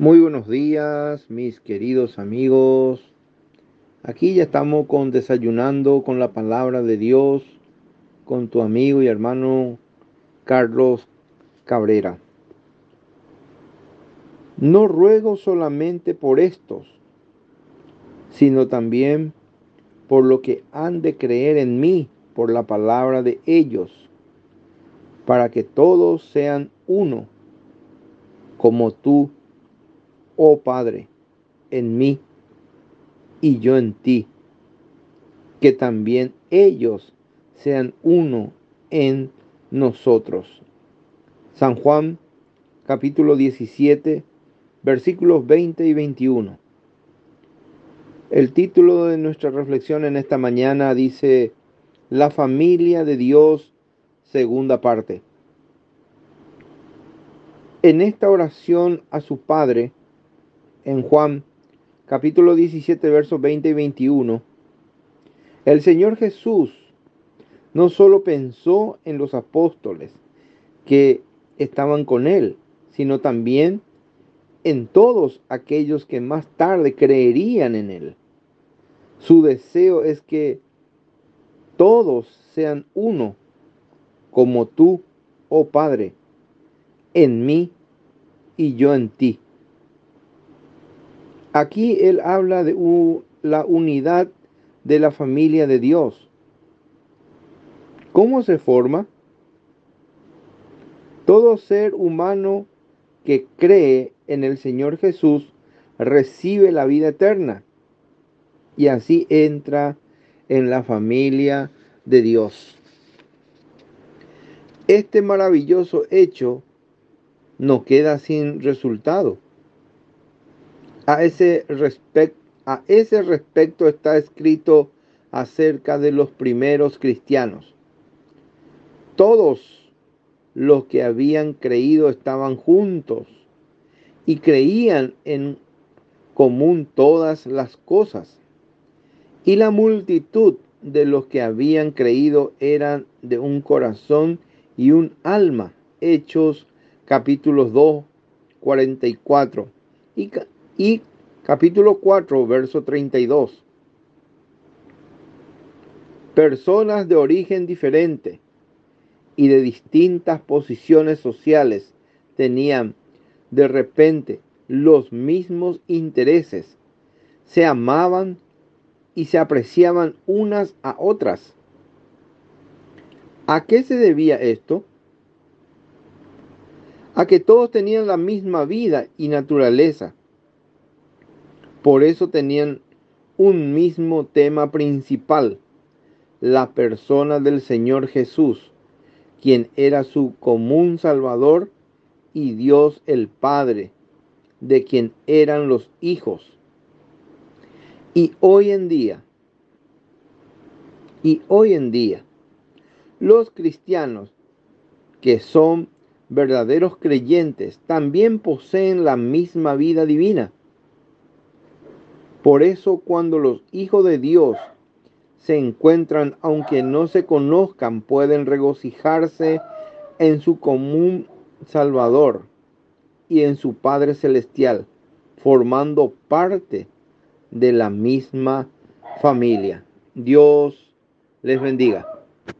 Muy buenos días, mis queridos amigos. Aquí ya estamos con desayunando con la palabra de Dios con tu amigo y hermano Carlos Cabrera. No ruego solamente por estos, sino también por lo que han de creer en mí por la palabra de ellos, para que todos sean uno, como tú oh Padre, en mí y yo en ti, que también ellos sean uno en nosotros. San Juan capítulo 17 versículos 20 y 21. El título de nuestra reflexión en esta mañana dice, La familia de Dios, segunda parte. En esta oración a su Padre, en Juan capítulo 17, versos 20 y 21, el Señor Jesús no solo pensó en los apóstoles que estaban con él, sino también en todos aquellos que más tarde creerían en él. Su deseo es que todos sean uno, como tú, oh Padre, en mí y yo en ti. Aquí él habla de la unidad de la familia de Dios. ¿Cómo se forma? Todo ser humano que cree en el Señor Jesús recibe la vida eterna y así entra en la familia de Dios. Este maravilloso hecho no queda sin resultado. A ese, respecto está escrito acerca de los primeros cristianos. Todos los que habían creído estaban juntos y creían en común todas las cosas. Y la multitud de los que habían creído eran de un corazón y un alma. Hechos capítulos 2, 44. Y y capítulo 4, verso 32. Personas de origen diferente y de distintas posiciones sociales tenían de repente los mismos intereses, se amaban y se apreciaban unas a otras. ¿A qué se debía esto? A que todos tenían la misma vida y naturaleza por eso tenían un mismo tema principal, la persona del Señor Jesús, quien era su común Salvador y Dios el Padre, de quien eran los hijos. Y hoy en día, y hoy en día, los cristianos que son verdaderos creyentes también poseen la misma vida divina por eso cuando los hijos de Dios se encuentran, aunque no se conozcan, pueden regocijarse en su común Salvador y en su Padre Celestial, formando parte de la misma familia. Dios les bendiga.